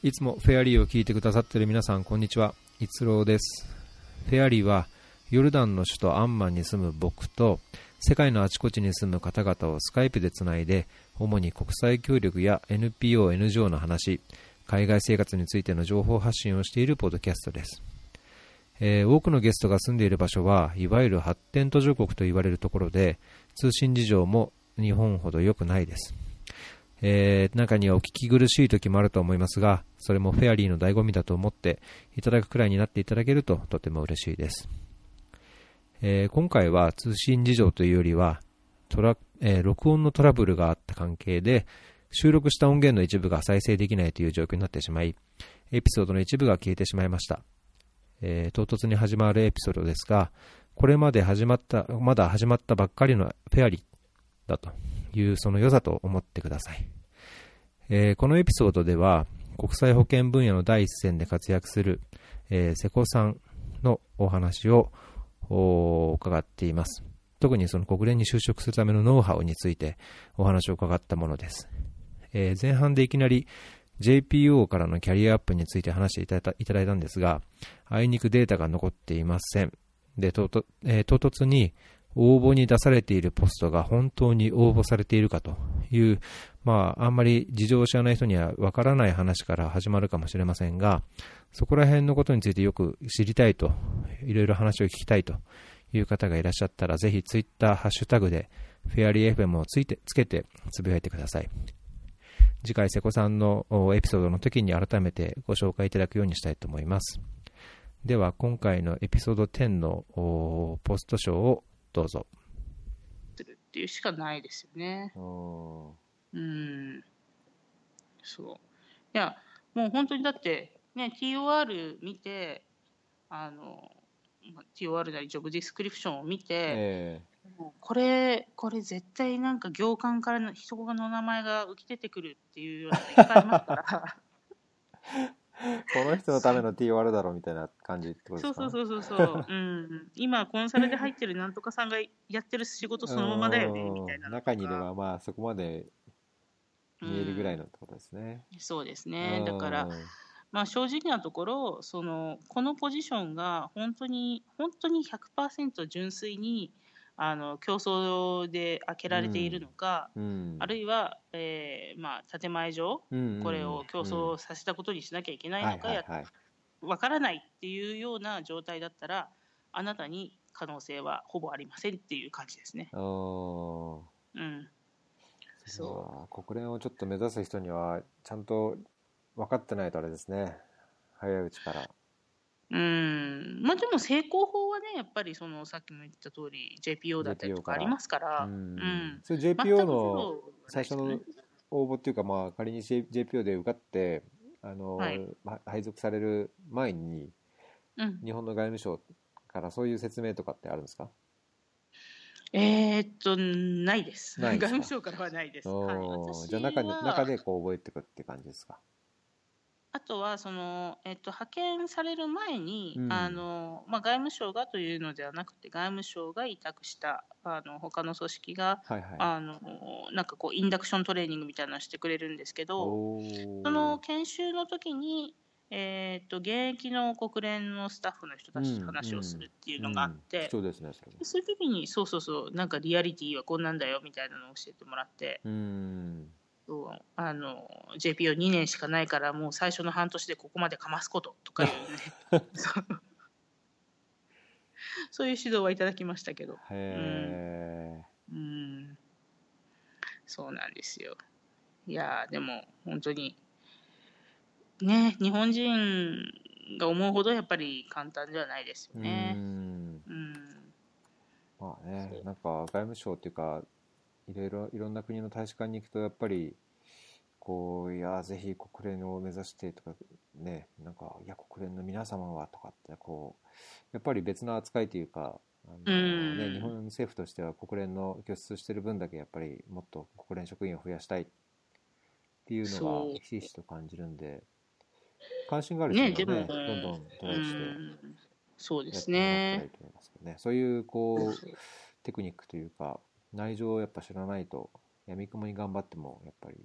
いつもフェアリーを聞いてくださっている皆さん、こんにちは。逸郎です。フェアリーは、ヨルダンの首都アンマンに住む僕と、世界のあちこちに住む方々をスカイプでつないで、主に国際協力や NPO、NGO の話、海外生活についての情報発信をしているポッドキャストです。えー多くのゲストが住んでいる場所はいわゆる発展途上国と言われるところで通信事情も日本ほど良くないです、えー中にはお聞き苦しい時もあると思いますがそれもフェアリーの醍醐味だと思っていただくくらいになっていただけるととても嬉しいです、えー今回は通信事情というよりはトラ、えー録音のトラブルがあった関係で収録した音源の一部が再生できないという状況になってしまいエピソードの一部が消えてしまいました。えー唐突に始まるエピソードですが、これまで始まった、まだ始まったばっかりのフェアリーだと。いうその良さと思ってください。えーこのエピソードでは、国際保健分野の第一線で活躍する、えー瀬古さんのお話を伺っています。特にその国連に就職するためのノウハウについてお話を伺ったものです。えー前半でいきなり JPO からのキャリアアップについて話していただいたんですが、あいにくデータが残っていません。で、えー唐突に応募に出されているポストが本当に応募されているかという、まあ、あんまり事情を知らない人にはわからない話から始まるかもしれませんが、そこら辺のことについてよく知りたいと、いろいろ話を聞きたいという方がいらっしゃったら、ぜひツイッターハッシュタグで、フェアリー FM をついてつけてつぶやいてください。次回、瀬古さんのエピソードの時に改めてご紹介いただくようにしたいと思います。では、今回のエピソード10のポスト賞をどうぞ。するっていうしかないですよね。おうん。そう。いや、もう本当にだって、ね、TOR 見て、あの、まあ TOR なりジョブディスクリプションを見て、えもうこれ、これ絶対なんか行間からの人の名前が浮き出てくるっていうようなのいっぱいありますから。この人のための TOR だろうみたいな感じってことそうそうそうそうそう。うん。今、コンサルで入ってるなんとかさんがやってる仕事そのままだよね、みたいな。中にいれば、まあ、そこまで見えるぐらいのってことですね。そうですね。だから、まあ、正直なところそのこのポジションが本当に本当に100%純粋にあの競争で開けられているのか、うん、あるいは、えーまあ、建前上うんこれを競争させたことにしなきゃいけないのかやはいはいはい。わからないっていうような状態だったらあなたに可能性はほぼありませんっていう感じですね。おうん、ーそ国連をちょっと目指す人にはちゃんと分かってないとあれですね。早いうちからうん。まあでも成功法はねやっぱりそのさっきも言った通り JPO だったりとかありますから、うん。うん。それ JPO ゼのロ最初の応募っていうかまあ仮に JPO で受かってあの、はい。ま配属される前にうん、日本の外務省からそういう説明とかってあるんですか？えーっとないです。外務省からはないです、はい、じゃあ中には中でこう覚えていくって感じですか？あとはその、えっと、派遣される前に、うん。あのまあ、外務省がというのではなくて外務省が委託したあの他の組織がはいはい。あのなんかこうインダクショントレーニングみたいなのをしてくれるんですけどその研修の時に、えー、と現役の国連のスタッフの人たちと話をするっていうのがあって、うん貴重ですねそういう時にそうそうそうなんかリアリティはこんなんだよみたいなのを教えてもらってうん。そうあの JPO2 年しかないからもう最初の半年でここまでかますこととかいうね。そう。いう指導はいただきましたけど。へうん。そうなんですよ。いやーでも本当にね日本人が思うほどやっぱり簡単ではないですえよね。うん。うん。まあねなんか外務省っていうかいろいろいろんな国の大使館に行くとやっぱりこういやぜひ国連を目指してとかねなんかいや国連の皆様はとかってこうやっぱり別の扱いというかあの、うん。ね、日本政府としては国連の拠出してる分だけやっぱりもっと国連職員を増やしたいっていうのがひしひしと感じるんで関心がある人はねねどんどんトライしてうん。そうですね。そういうこうテクニックというか内情をやっぱ知らないと闇雲に頑張ってもやっぱり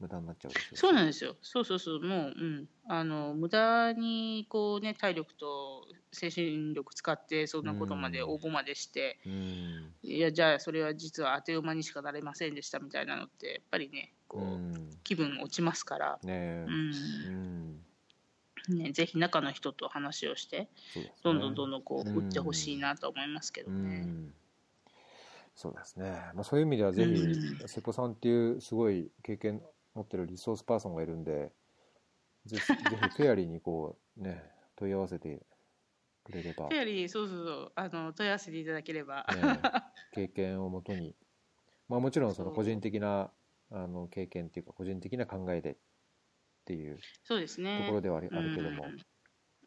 無駄になっちゃうでしょそうなんですよ。そうそうそう。もう、うん。あの、無駄に、こうね、体力と精神力使って、そんなことまで、応募までして、うん、いや、じゃあ、それは実は当て馬にしかなれませんでしたみたいなのって、やっぱりね、こう、うん、気分落ちますから。ねうん。ね、ぜひ中の人と話をして、ね、どんどんどんどんこう、売ってほしいなと思いますけどね。そうですね。まあ、そういう意味ではぜひ、瀬古さんっていうすごい経験持ってるリソースパーソンがいるんで、ぜひ、ぜひフェアリーにこう、ね、問い合わせてくれれば。フェアリー、そうそうそう、あの、問い合わせていただければ。ね、経験をもとに、まあもちろんその個人的な、あの、経験っていうか、個人的な考えでっていう、そうですね。ところではあるけども。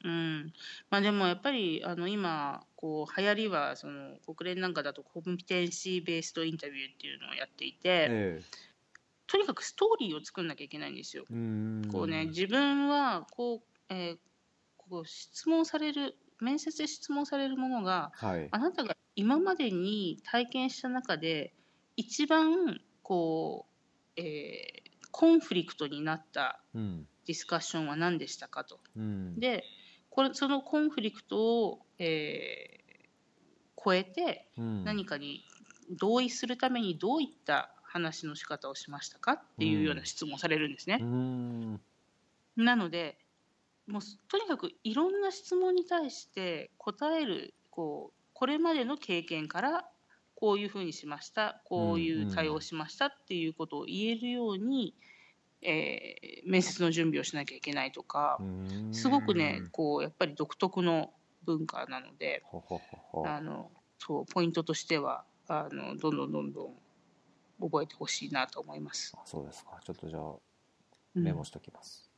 うん、まあでもやっぱりあの今こう流行りはその国連なんかだとコンピテンシーベーストインタビューっていうのをやっていて、ええ、とにかくストーリーを作んなきゃいけないんですよ。こうね自分はこう、えー、こう質問される面接で質問されるものが、はい、あなたが今までに体験した中で一番こう、えー、コンフリクトになったディスカッションは何でしたかと。うん、でこれそのコンフリクトを、えー、超えて何かに同意するためにどういった話の仕方をしましたかっていうような質問をされるんですね。なのでもうとにかくいろんな質問に対して答えるこうこれまでの経験からこういうふうにしましたこういう対応しましたっていうことを言えるように、えー、面接の準備をしなきゃいけないとかすごくねこうやっぱり独特の文化なのであのそうポイントとしてはあのどんどんどんどん覚えてほしいなと思います。そうですかちょっとじゃあメモしときます。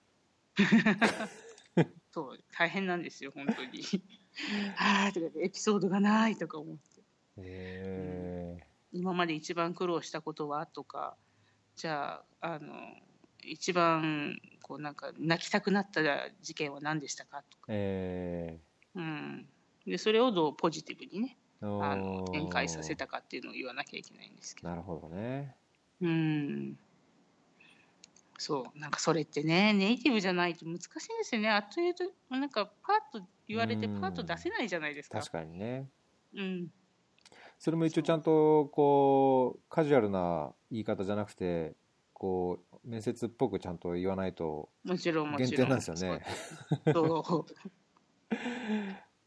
うん、そう大変なんですよ本当に。は あとかエピソードがないとか思って。へえ、うん、今まで一番苦労したことは？とかじゃああの一番こうなんか泣きたくなった事件は何でしたかとか、えー。うん、でそれをどうポジティブにねあの展開させたかっていうのを言わなきゃいけないんですけど。なるほどね。うん。そう。なんかそれってねネイティブじゃないと難しいんですよね。あっというとなんかパッと言われてパッと出せないじゃないですか。確かにね。うん。それも一応ちゃんとこうカジュアルな言い方じゃなくてこう面接っぽくちゃんと言わないともちろんもちろん限定なんですよね。そう。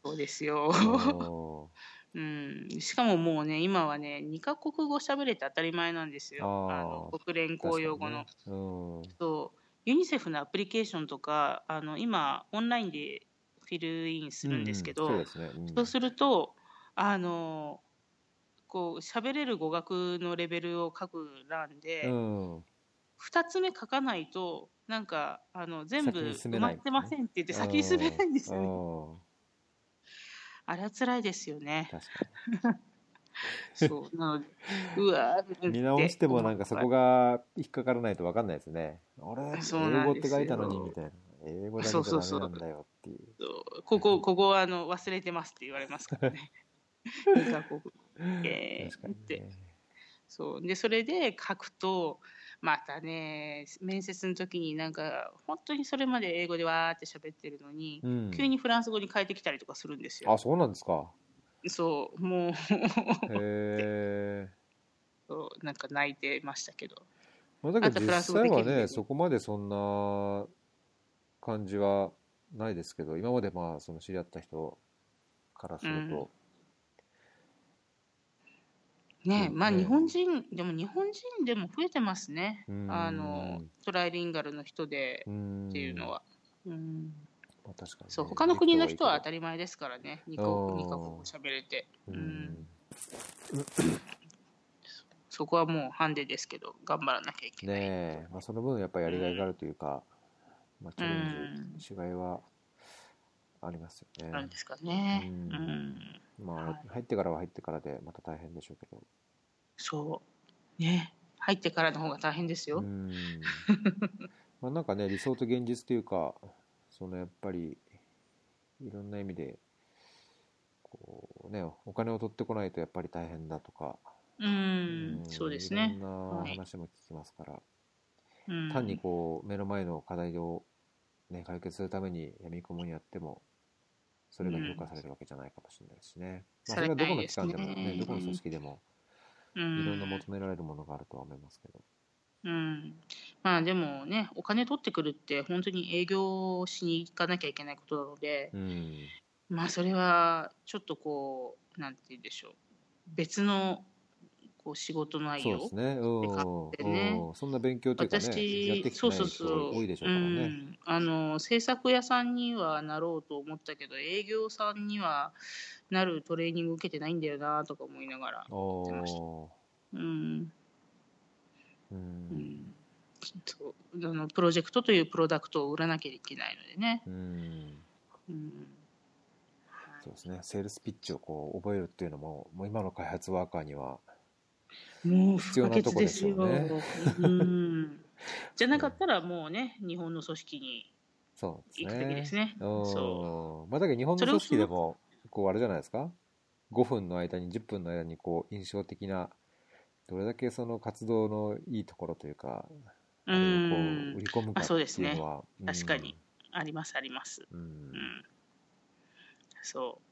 そうですよ。うん、しかももうね今はね2か国語喋れて当たり前なんですよ。あの国連公用語の、ね。うん、そう。ユニセフのアプリケーションとかあの今オンラインでフィルインするんですけど、うんそうね。うん、そうするとあのこう喋れる語学のレベルを書く欄で、うん、2つ目書かないとなんかあの全部埋まってませんって言って先に進めないんですよね。あれは辛いですよね。そうなので、うわ見直してもなんかそこが引っかからないと分かんないですね。あれ英語って書いたのにみたいな。英語だけじゃダメなんだよっていう。そうここ、ここはあの忘れてますって言われますからね。2カ国。えー、って。そう。で、それで書くと、またね面接の時になんか本当にそれまで英語でわーって喋ってるのに、うん、急にフランス語に変えてきたりとかするんですよ。あそうなんですか？そうもう。へえそうなんか泣いてましたけど。まあ、だけど実際はねそこまでそんな感じはないですけど今までまあその知り合った人からすると、ね、まあ日本人、でも日本人でも増えてますね。あの、トライリンガルの人でっていうのは。うん。まあ、確かに、ね、そう、他の国の人は当たり前ですからね。2か国、2カ国喋れて。うん。そこはもうハンデですけど、頑張らなきゃいけない。ねまあその分やっぱりやりがいがあるというか、うん、まあチャレンジ、違いはありますよね。あるんですかね。うん。まあ、はい、入ってからは入ってからでまた大変でしょうけど。そう。ね。入ってからの方が大変ですよ。うん。まあなんかね理想と現実というかそのやっぱりいろんな意味でこうねお金を取ってこないとやっぱり大変だとか。うん。そうですね。いろんな話も聞きますから、はうん。単にこう目の前の課題を、ね、解決するために闇雲にやってもそれが評価されるわけじゃないかもしれないしね、まあ、それはどこの機関でもねねどこの組織でもういろんなん求められるものがあるとは思いますけど、うん、まあでもねお金取ってくるって本当に営業しに行かなきゃいけないことなので、うん。まあそれはちょっとこうなんて言うんでしょう。別のこう仕事内容そうですね。でね。うん。そんな勉強というかね私そうそうそ人う多いでしょうからね、うん、あの制作屋さんにはなろうと思ったけど営業さんにはなるトレーニング受けてないんだよなとか思いながら、おてました。ー。うん。ううん。う。あのプロジェクトというプロダクトを売らなきゃいけないのでね。うん。うん。そうですね。セールスピッチをこう覚えるっていうのももう今の開発ワーカーにはもう必要なとこですよ。ねうん、じゃなかったらもうね日本の組織に行くべきねですね。そう。んまあだけど日本の組織でもこうあれじゃないですか？5分の間に10分の間にこう印象的などれだけその活動のいいところというかうあれをこんう売り込むかあってそうですねいうのは、うん。確かに。ありますあります。うん。うん、そう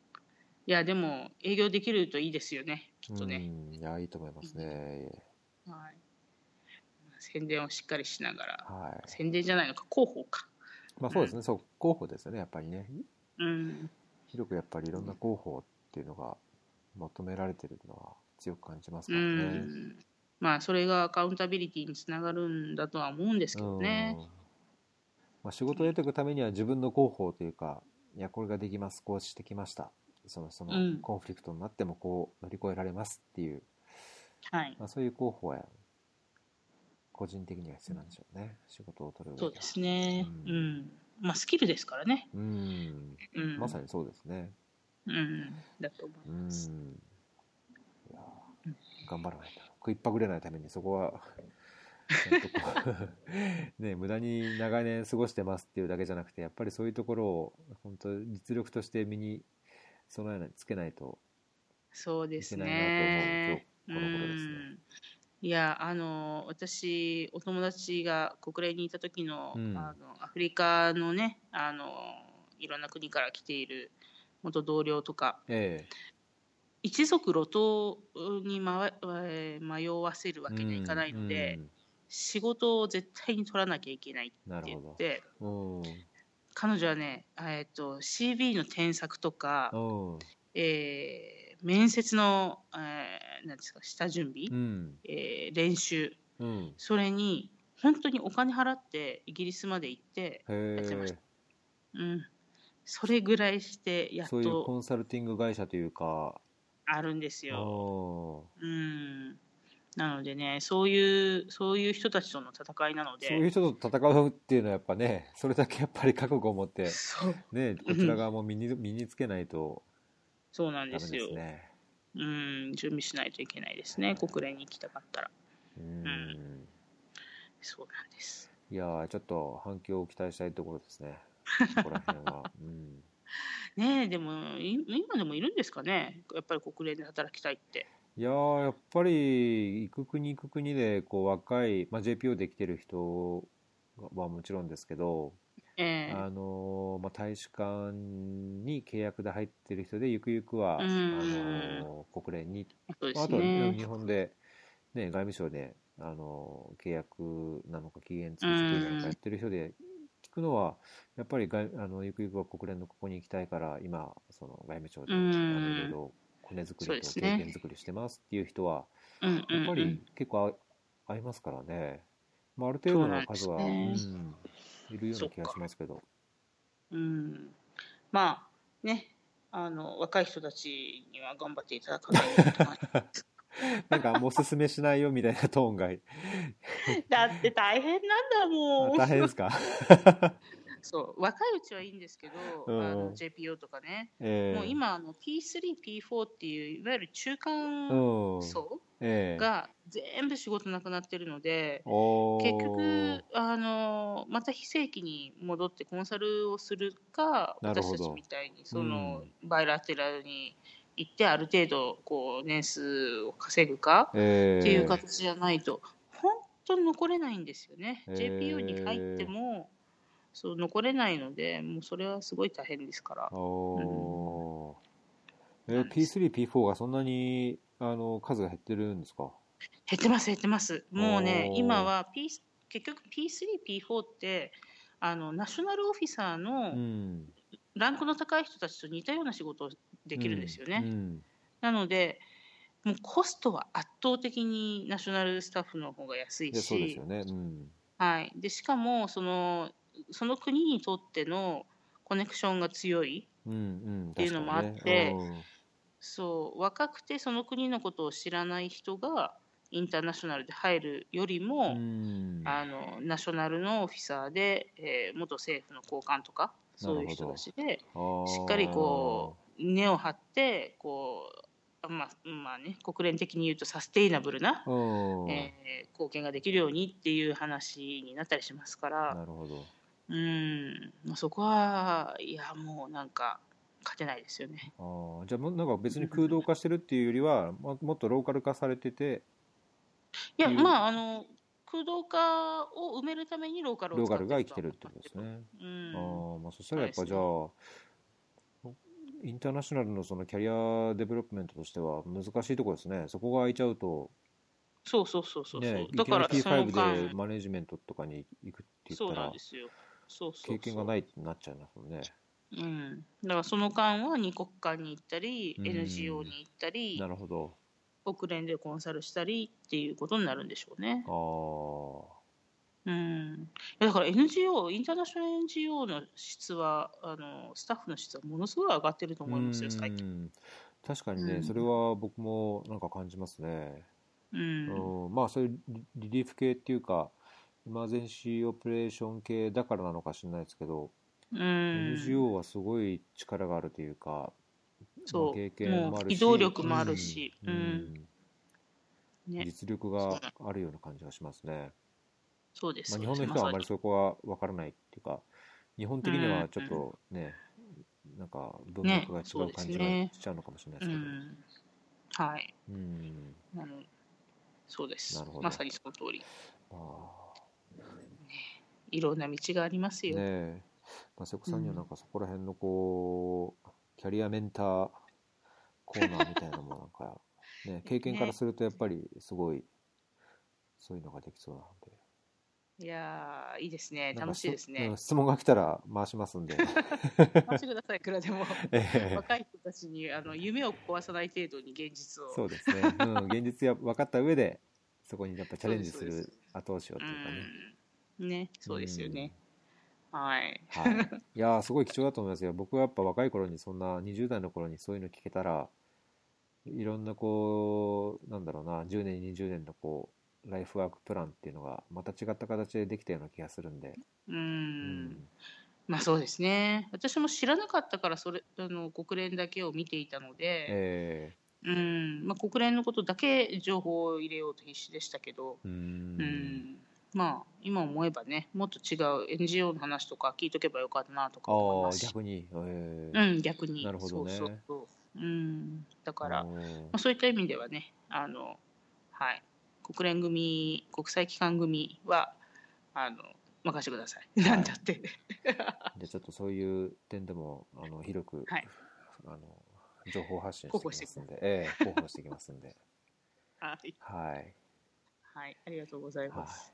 いやでも営業できるといいですよね。きっとね、うん。いやいいと思いますね、はい、宣伝をしっかりしながら。はい。宣伝じゃないのか広報か。まあそうですね、そう広報ですよねやっぱりね。うん。広くやっぱりいろんな広報っていうのが求められてるのは強く感じますうからね。ん。まあそれがアカウンタビリティにつながるんだとは思うんですけどね。うん。まあ、仕事を得ていくためには自分の広報というかいやこれができますこうしてきましたそのそのうんコンフリクトになってもこう乗り越えられますっていう、はいまあ、そういう広報は個人的には必要なんでしょうね仕事を取るそうですね。ううんん。まあスキルですからね。うんうん。まさにそうですねうん。だと思いうんます。いやー頑張らないと食いっぱぐれないためにそこは ね無駄に長年過ごしてますっていうだけじゃなくてやっぱりそういうところを本当実力として身に備えないつけないとそうですね。いやあの私お友達が国連にいた時の,、うん。あのアフリカのねあのいろんな国から来ている元同僚とかえ一族路頭に迷えー迷わせるわえけにはいかないので、うん。仕事を絶対に取らなきゃいけないって言ってど彼女はね、えっと CV の添削とか、えー面接の、えーなんですか下準備、うん。えー練習。うん。それに本当にお金払ってイギリスまで行って、へやってましえうん、それぐらいしてやっそういうコとンサルティング会社というか。あるんですあよ。ーうん、なのでねそういうそういう人たちとの戦いなのそういうで人と戦うっていうのはやっぱねそれだけやっぱり覚悟を持ってねこちら側も身に身につけないとそうなんでですよ。うん、準備しないといけないですね国連に行きたかったらうんんそうなんです。いやーちょっと反響を期待したいところですね。ここら辺は。うんねえでもい今でもいるんですかね？やっぱり国連で働きたいって。いやーやっぱり行く国行く国でこう若い、まあ、JPO で来てる人はもちろんですけど、ええ。あのーまあ、大使館に契約で入ってる人でゆくゆくはあうん。のー国連に。そうでまああと。日本で、ね、外務省で、あの契約なのか期限付き作りなのかやってる人で聞くのはやっぱり外あのゆくゆくは国連のここに行きたいから今その外務省でいろいろ骨作りと経験作りしてますっていう人はやっぱり結構あ合いますからね、まあ、ある程度の数はそうんいるような気がしますけど。うん、まあねあの若い人たちには頑張っていただかないと なんかもうおすすめしないよみたいなトーンが。だって大変なんだもん。大変ですか、そう若いうちはいいんですけど、うん。あの JPO とかね、ええ。もう今あの P3P4 っていういわゆる中間うん。層ええ。が全部仕事なくなってるので、おー。結局あのまた非正規に戻ってコンサルをするか私たちみたいにその、バイラテラルに行ってある程度こう年数を稼ぐかええ。っていう形じゃないと本当に残れないんですよね。JPO に入ってもそう残れないので、もうそれはすごい大変ですから。おーえーなんです P3、P4 がそんなにあの数が減ってるんですか？減ってます減ってます。もうね今は、P、結局 P3、P4 ってあのナショナルオフィサーうのん。ランクの高い人たちと似たような仕事をできるんですよね。うん。なのでもうコストは圧倒的にナショナルスタッフの方が安いいや、そうですしよ、ね。うん。はい、でしかもそのその国にとってのコネクションが強いうんうん。っていうのもあって確かにねそう若くてその国のことを知らない人がインターナショナルで入るよりも、うん。あのナショナルのオフィサーで、えー元政府の高官とかそういう人たちでうんしっかりこう根を張ってこうまあまあね国連的に言うとサステイナブルな。えー貢献ができるようにっていう話になったりしますからなるほど。うん。まあそこはいやもうなんか勝てないですよね。あー。じゃあなんか別に空洞化してるっていうよりはももっとローカル化されてて。いやまああの空洞化を埋めるためにローカルをローカルが生きてるってことですね。うん。あーまあそしたらやっぱじゃあインターナショナルのそのキャリアデベロップメントとしては難しいところですね。そこが空いちゃうと。そうそうそうそうそう、ね、だからいきなりその P5 で間。マネジメントとかに行くってそう言ったら。なんですよそうそう経験がないってなっちゃいますもんね。うん、だからその間は二国間に行ったり、うん NGO に行ったりなるほど。国連でコンサルしたりっていうことになるんでしょうねあ。あ。うん、だから NGO インターナショナル NGO の質はあのスタッフの質はものすごい上がってると思いますよ最近。うん確かにね、うんそれは僕もなんか感じますね。うんうんまあそういうリリリーフ系っていうかエマーゼンシーオペレーション系だからなのか知らないですけど、うん、NGO はすごい力があるというか、そう。まあ経験もあるし機動力もあるし。うん。うん。ね、実力があるような感じがしますね。そうです。まあ、日本の人はあまりそこは分からないっていうか日本的にはちょっとね、なんか文脈が違う感じがね。しちゃうのかもしれないでうすけど、ん、はい。うん。そうです。なるほど。まさにその通り。まいろんな道がありますあ、よ。ねえ、まあ、瀬古さんにはなんかそこら辺のこうキャリアメンターコーナーみたいなのもなんか、ね、経験からするとやっぱりすごいそういうのができそうなので。いやーいいですね。楽しいですねうん。質問が来たら回しますんで。待ってください、いくらでも。ええ若い人たちにあの夢を壊さない程度に現実を。そうですね、うん、現実や分かった上でそこにやっぱチャレンジする後押しをというかね、うん。ね、そうですよね。はい。はい、いやーすごい貴重だと思いますよ僕はやっぱ若い頃にそんな20代の頃にそういうの聞けたらいろんなこうなんだろうな10年20年のこうライフワークプランっていうのがまた違った形でできたような気がするんで、う。うんまあそうですね。私も知らなかったからそれあの国連だけを見ていたので、えうん。まあ、国連のことだけ情報を入れようと必死でしたけど、ー、うん。ん。まあ今思えばねもっと違う NGO の話とか聞いとけばよかったなとか思います。し逆に、えーうん、逆に。なるほどね。そうそうそう、うん、だから、まうんあ、そういった意味ではねあの、はい、国連組国際機関組はあの任せてください、い。なんだって。でちょっとそういう点でもあの広く、はい。あの情報発信していきますんで、ええ広報していきますんで、はい、はい。はい、ありがとうございはい。ます、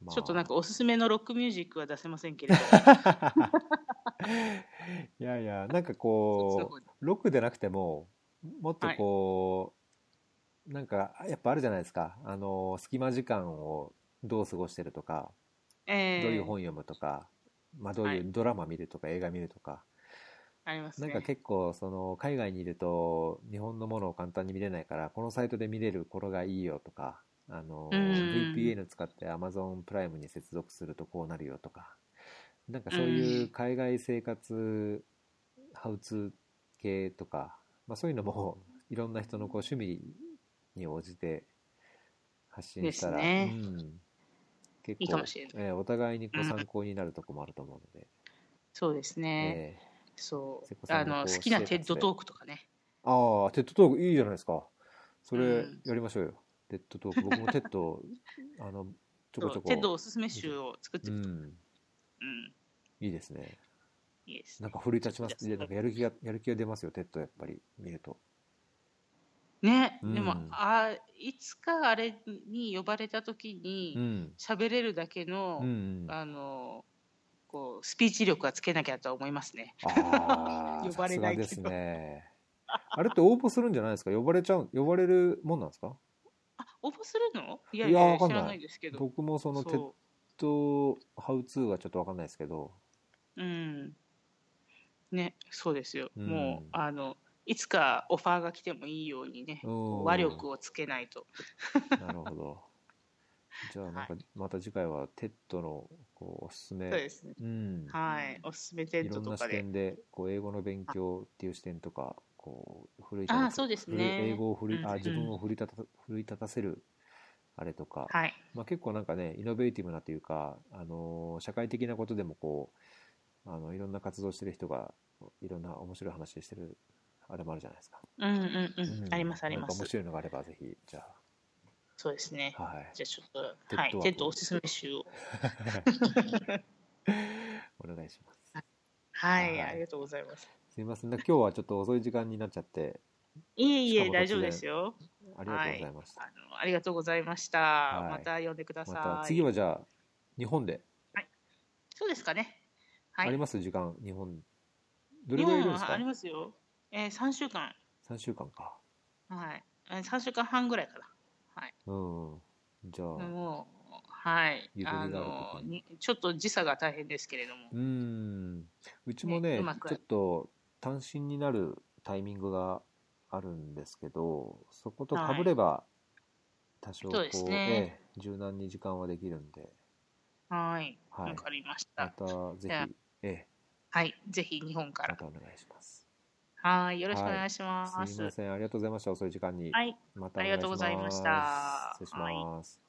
まあ。ちょっとなんかおすすめのロックミュージックは出せませんけれど いやいや、なんかこう、ロックでなくても、もっとこう、なんか、やっぱあるじゃないですか。あの、隙間時間をどう過ごしてるとか、えーどういう本読むとか、まあどういうはい。ドラマ見るとか、映画見るとか、ありますね。なんか結構その海外にいると日本のものを簡単に見れないからこのサイトで見れるこれがいいよとかあのうん。VPN 使って Amazon プライムに接続するとこうなるよとかなんかそういう海外生活ハウツー系とか、まあ、そういうのも いろんな人のこう趣味に応じて発信したら、ですね。うん、結構ええお互いにこううん参考になるとこもあると思うので、そうですね、ええそうあんの好きな TED トークとかねああ、 TED トークいいじゃないですか。それうんやりましょうよ。 TED トーク。僕も TED、あの、ちょこちょこ TED おすすめ集を作ってうると。んうん。いいですねいいですね。なんか奮い立ちますなんかやる気がやる気が出ますよ TED やっぱり見るとね、うんでも、あいつかあれに呼ばれた時うにん喋れるだけの、うんあの、こう、スピーチ力はつけなきゃとは思いますね。呼ばれないですねあれって応募するんじゃないですか？呼ばれちゃう呼ばれるもんなんですか？あ、応募するの？いやいいや知らないですけど。僕もそのテッそドハウツーはちょっとわかんないですけどう。うん。ね、そうですよ。うんもう、あの、いつかオファーが来てもいいようにね、うん話力をつけないと。なるほど じゃあなんかはまた次回は TED のこうおすすめそうですね。うんはい。おすすめテンいろんなトとかで。視点でこう英語の勉強っていう視点とかこう奮いあ立そうですね英語を奮い、うんうんあ自分を奮い立た奮い立たせるあれとか、はい。まあ、結構なんかねイノベーティブなというか、あのー社会的なことでもこうあのいろんな活動してる人がいろんな面白い話してるあれもあるじゃないですか、うんうんうん。うんありますありますなんか面。白いのがあればぜひじゃそうですね。あはいじゃあちょっと、はい。テッドおすすめ集を。お願いしますはい。はいありがとうございます。すいません今日はちょっと遅い時間になっちゃっていえいえ、大丈夫ですよ。ありがとうございました、あのありがとうございました。はいまた呼んでください。また次はじゃあ日本でそうですかね。はい。あります時間日本どれぐらいいるんですか？ありますよ。えー、3週間。3週間かはい。えー3週間半ぐらいかな。はい。うんじゃあもう、はいゆ。とりがああるの時にに、ちょっと時差が大変ですけれども。うんうちもねねうまくちょっと単身になるタイミングがあるんですけどそことかぶれば多少こう、そうですねええ柔軟に時間はできるんではい。はいわかりましまた。たぜじゃあひええはい。ぜひ日本から。またお願いしますはい。よろしくお願いします。すいませんありがとうございました遅い時間に、はい。またおありがとうございました失礼します、